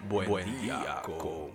Buen, día, con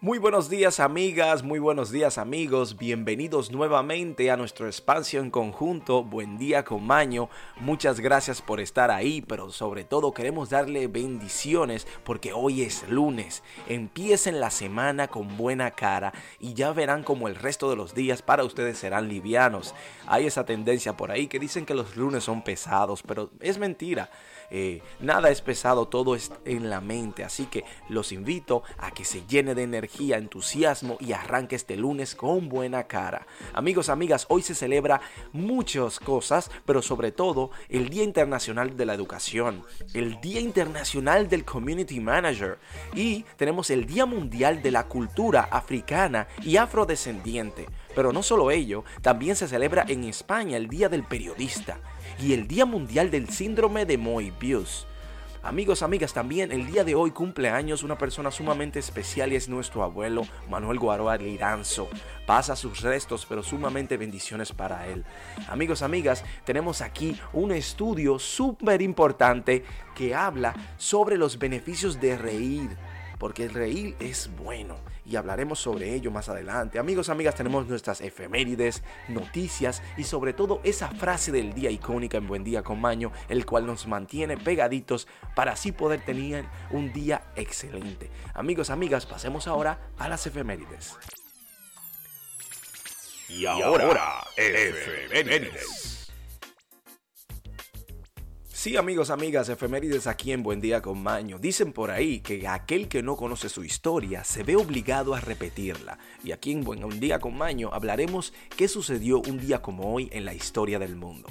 Muy buenos días amigas, muy buenos días amigos, bienvenidos nuevamente a nuestro espacio en conjunto, Buen día con Maño, muchas gracias por estar ahí, pero sobre todo queremos darle bendiciones porque hoy es lunes, empiecen la semana con buena cara y ya verán como el resto de los días para ustedes serán livianos. Hay esa tendencia por ahí que dicen que los lunes son pesados, pero es mentira. Eh, nada es pesado, todo es en la mente. Así que los invito a que se llene de energía, entusiasmo y arranque este lunes con buena cara. Amigos, amigas, hoy se celebra muchas cosas, pero sobre todo el Día Internacional de la Educación, el Día Internacional del Community Manager y tenemos el Día Mundial de la Cultura Africana y Afrodescendiente. Pero no solo ello, también se celebra en España el Día del Periodista y el Día Mundial del Síndrome de Moebius. Amigos, amigas, también el día de hoy cumple años una persona sumamente especial y es nuestro abuelo Manuel Guaroa Liranzo. Pasa sus restos, pero sumamente bendiciones para él. Amigos, amigas, tenemos aquí un estudio súper importante que habla sobre los beneficios de reír porque el reír es bueno y hablaremos sobre ello más adelante. Amigos, amigas, tenemos nuestras efemérides, noticias y sobre todo esa frase del día icónica en Buen Día con Maño, el cual nos mantiene pegaditos para así poder tener un día excelente. Amigos, amigas, pasemos ahora a las efemérides. Y ahora, efemérides. Sí, amigos, amigas, efemérides aquí en Buen Día con Maño. Dicen por ahí que aquel que no conoce su historia se ve obligado a repetirla. Y aquí en Buen Día con Maño hablaremos qué sucedió un día como hoy en la historia del mundo.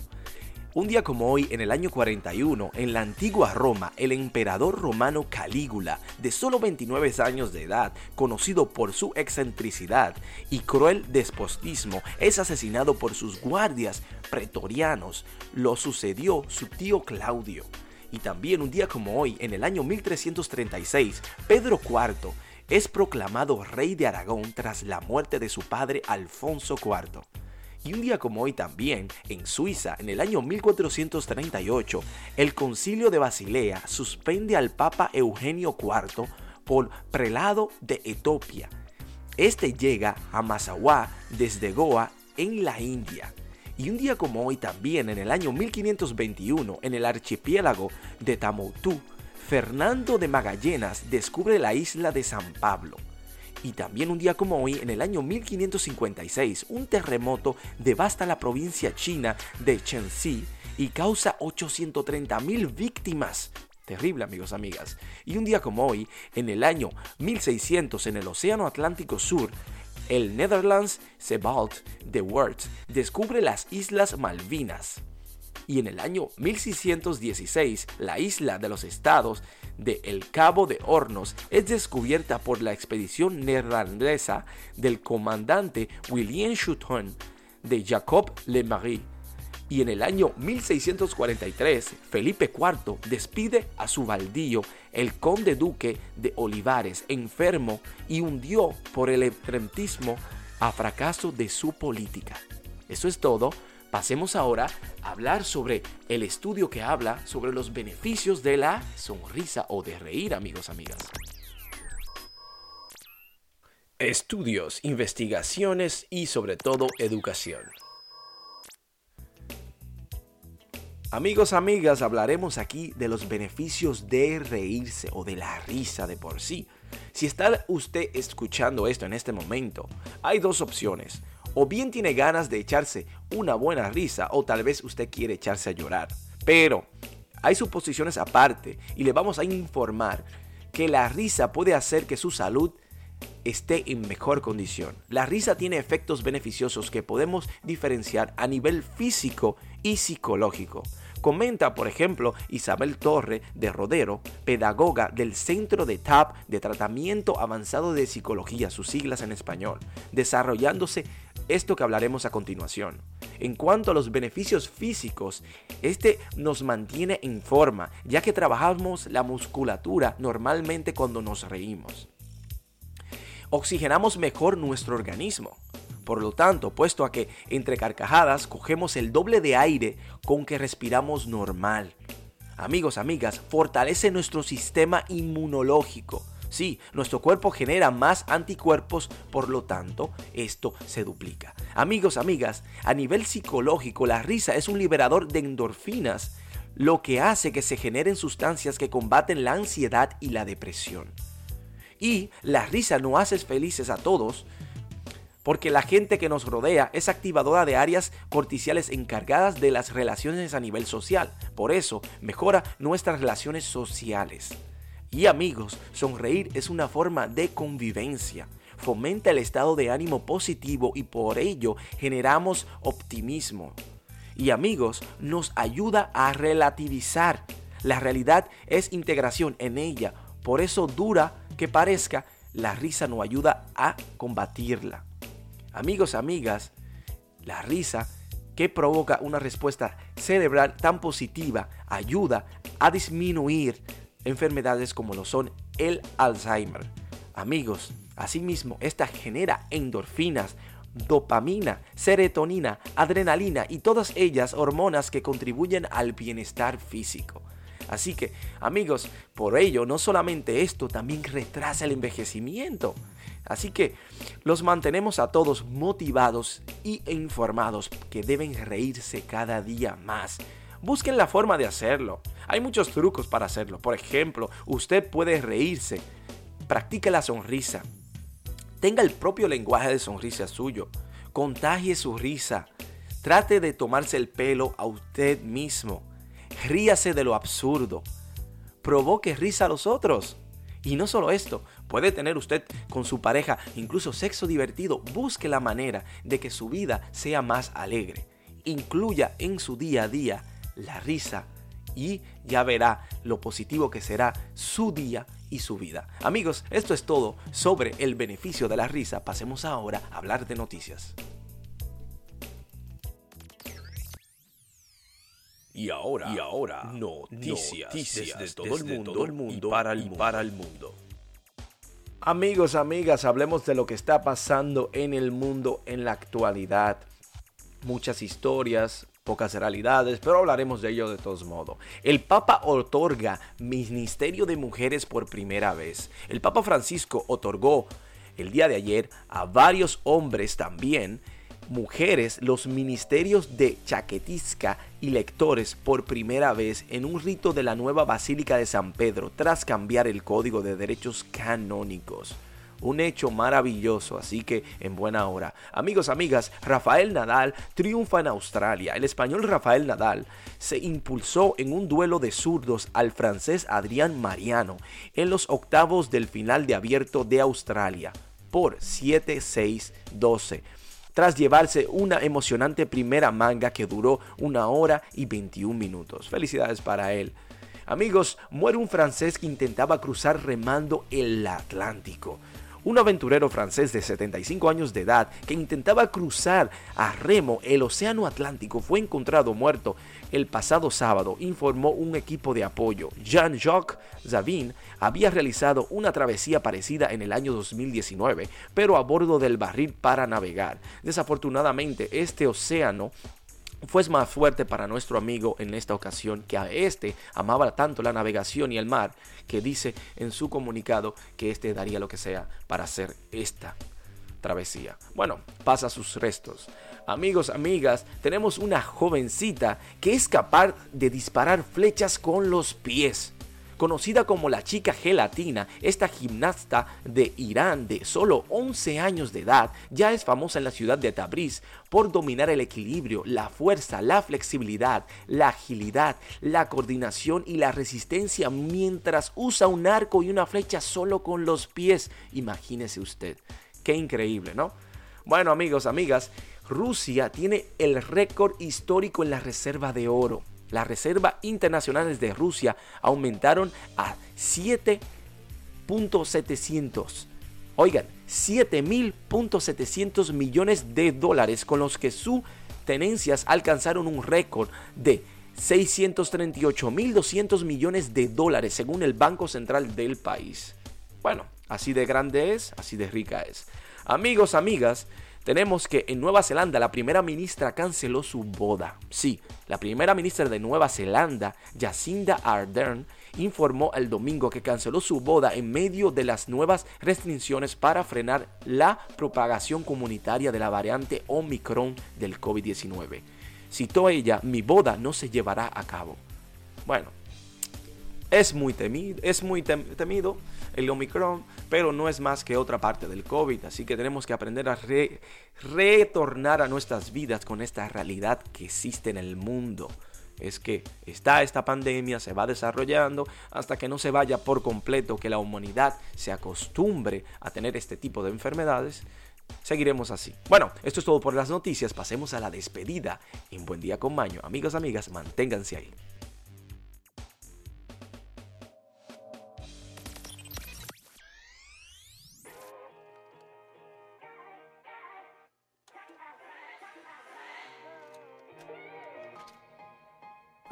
Un día como hoy, en el año 41, en la antigua Roma, el emperador romano Calígula, de solo 29 años de edad, conocido por su excentricidad y cruel despotismo, es asesinado por sus guardias pretorianos. Lo sucedió su tío Claudio. Y también un día como hoy, en el año 1336, Pedro IV es proclamado rey de Aragón tras la muerte de su padre Alfonso IV. Y un día como hoy también, en Suiza, en el año 1438, el concilio de Basilea suspende al Papa Eugenio IV por prelado de Etiopía. Este llega a Massawa desde Goa en la India. Y un día como hoy también, en el año 1521, en el archipiélago de Tamoutú, Fernando de Magallanes descubre la isla de San Pablo. Y también un día como hoy, en el año 1556, un terremoto devasta la provincia china de Shenxi y causa 830.000 víctimas. Terrible amigos, amigas. Y un día como hoy, en el año 1600, en el Océano Atlántico Sur, el Netherlands Sebald de Wert descubre las Islas Malvinas y en el año 1616 la isla de los estados de El Cabo de Hornos es descubierta por la expedición neerlandesa del comandante William Schutton de Jacob Le Marie. Y en el año 1643, Felipe IV despide a su baldío, el conde duque de Olivares, enfermo y hundió por el enfrentismo a fracaso de su política. Eso es todo. Pasemos ahora a hablar sobre el estudio que habla sobre los beneficios de la sonrisa o de reír, amigos, amigas. Estudios, investigaciones y sobre todo educación. Amigos, amigas, hablaremos aquí de los beneficios de reírse o de la risa de por sí. Si está usted escuchando esto en este momento, hay dos opciones o bien tiene ganas de echarse una buena risa o tal vez usted quiere echarse a llorar. Pero hay suposiciones aparte y le vamos a informar que la risa puede hacer que su salud esté en mejor condición. La risa tiene efectos beneficiosos que podemos diferenciar a nivel físico y psicológico. Comenta, por ejemplo, Isabel Torre de Rodero, pedagoga del Centro de TAP de Tratamiento Avanzado de Psicología, sus siglas en español, desarrollándose esto que hablaremos a continuación. En cuanto a los beneficios físicos, este nos mantiene en forma, ya que trabajamos la musculatura normalmente cuando nos reímos. Oxigenamos mejor nuestro organismo. Por lo tanto, puesto a que entre carcajadas cogemos el doble de aire con que respiramos normal. amigos, amigas, fortalece nuestro sistema inmunológico. Sí, nuestro cuerpo genera más anticuerpos, por lo tanto, esto se duplica. Amigos, amigas, a nivel psicológico, la risa es un liberador de endorfinas, lo que hace que se generen sustancias que combaten la ansiedad y la depresión. Y la risa no hace felices a todos, porque la gente que nos rodea es activadora de áreas corticiales encargadas de las relaciones a nivel social. Por eso, mejora nuestras relaciones sociales. Y amigos, sonreír es una forma de convivencia. Fomenta el estado de ánimo positivo y por ello generamos optimismo. Y amigos, nos ayuda a relativizar. La realidad es integración en ella. Por eso dura que parezca, la risa nos ayuda a combatirla. Amigos, amigas, la risa que provoca una respuesta cerebral tan positiva ayuda a disminuir enfermedades como lo son el Alzheimer. Amigos, asimismo, esta genera endorfinas, dopamina, serotonina, adrenalina y todas ellas hormonas que contribuyen al bienestar físico. Así que, amigos, por ello, no solamente esto, también retrasa el envejecimiento. Así que los mantenemos a todos motivados y informados que deben reírse cada día más. Busquen la forma de hacerlo. Hay muchos trucos para hacerlo. Por ejemplo, usted puede reírse. Practique la sonrisa. Tenga el propio lenguaje de sonrisa suyo. Contagie su risa. Trate de tomarse el pelo a usted mismo. Ríase de lo absurdo. Provoque risa a los otros. Y no solo esto, puede tener usted con su pareja incluso sexo divertido. Busque la manera de que su vida sea más alegre. Incluya en su día a día la risa y ya verá lo positivo que será su día y su vida. Amigos, esto es todo sobre el beneficio de la risa. Pasemos ahora a hablar de noticias. Y ahora, y ahora noticias, desde, todo, el mundo, el mundo, para, el mundo. para el mundo. Amigos, amigas, hablemos de lo que está pasando en el mundo en la actualidad. Muchas historias, pocas realidades, pero hablaremos de ello de todos modos. El Papa otorga Ministerio de Mujeres por primera vez. El Papa Francisco otorgó el día de ayer a varios hombres también mujeres los ministerios de chaquetisca y lectores por primera vez en un rito de la nueva Basílica de San Pedro tras cambiar el código de derechos canónicos. Un hecho maravilloso, así que en buena hora. Amigos, amigas, Rafael Nadal triunfa en Australia. El español Rafael Nadal se impulsó en un duelo de zurdos al francés Adrián Mariano en los octavos del final de abierto de Australia por 7-6-12 tras llevarse una emocionante primera manga que duró una hora y 21 minutos. Felicidades para él. Amigos, muere un francés que intentaba cruzar remando el Atlántico. Un aventurero francés de 75 años de edad que intentaba cruzar a remo el Océano Atlántico fue encontrado muerto el pasado sábado, informó un equipo de apoyo. Jean-Jacques Zavin había realizado una travesía parecida en el año 2019, pero a bordo del barril para navegar. Desafortunadamente, este océano fue más fuerte para nuestro amigo en esta ocasión, que a este amaba tanto la navegación y el mar, que dice en su comunicado que este daría lo que sea para hacer esta travesía. Bueno, pasa sus restos. Amigos, amigas, tenemos una jovencita que es capaz de disparar flechas con los pies. Conocida como la chica gelatina, esta gimnasta de Irán de solo 11 años de edad ya es famosa en la ciudad de Tabriz por dominar el equilibrio, la fuerza, la flexibilidad, la agilidad, la coordinación y la resistencia mientras usa un arco y una flecha solo con los pies. Imagínese usted. Qué increíble, ¿no? Bueno amigos, amigas, Rusia tiene el récord histórico en la reserva de oro. Las reservas internacionales de Rusia aumentaron a 7.700. Oigan, 7.700 millones de dólares con los que sus tenencias alcanzaron un récord de 638.200 millones de dólares según el Banco Central del país. Bueno, así de grande es, así de rica es. Amigos, amigas, tenemos que en Nueva Zelanda la primera ministra canceló su boda. Sí, la primera ministra de Nueva Zelanda, Jacinda Ardern, informó el domingo que canceló su boda en medio de las nuevas restricciones para frenar la propagación comunitaria de la variante Omicron del COVID-19. Citó ella, mi boda no se llevará a cabo. Bueno, es muy temido, es muy temido el Omicron, pero no es más que otra parte del COVID, así que tenemos que aprender a retornar a nuestras vidas con esta realidad que existe en el mundo. Es que está esta pandemia, se va desarrollando hasta que no se vaya por completo, que la humanidad se acostumbre a tener este tipo de enfermedades, seguiremos así. Bueno, esto es todo por las noticias. Pasemos a la despedida en Buen Día con Maño. Amigos, amigas, manténganse ahí.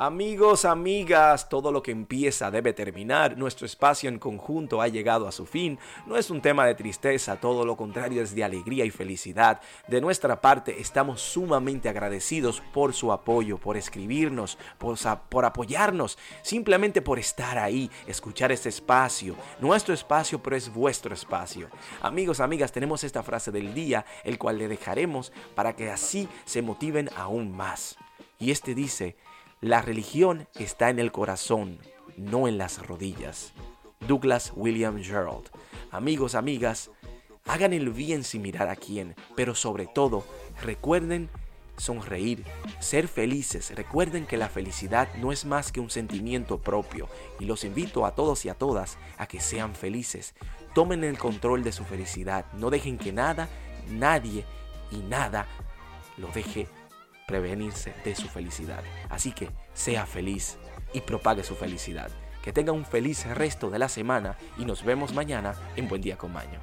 Amigos, amigas, todo lo que empieza debe terminar. Nuestro espacio en conjunto ha llegado a su fin. No es un tema de tristeza, todo lo contrario es de alegría y felicidad. De nuestra parte estamos sumamente agradecidos por su apoyo, por escribirnos, por, apoyarnos, simplemente por estar ahí, escuchar este espacio. Nuestro espacio, pero es vuestro espacio. Amigos, amigas, tenemos esta frase del día, el cual le dejaremos para que así se motiven aún más. Y este dice, la religión está en el corazón, no en las rodillas. Douglas William Gerald. Amigos, amigas, hagan el bien sin mirar a quién, pero sobre todo, recuerden sonreír, ser felices. Recuerden que la felicidad no es más que un sentimiento propio y los invito a todos y a todas a que sean felices. Tomen el control de su felicidad. No dejen que nada, nadie y nada lo deje prevenirse de su felicidad. Así que sea feliz y propague su felicidad. Que tenga un feliz resto de la semana y nos vemos mañana en Buen Día con Maño.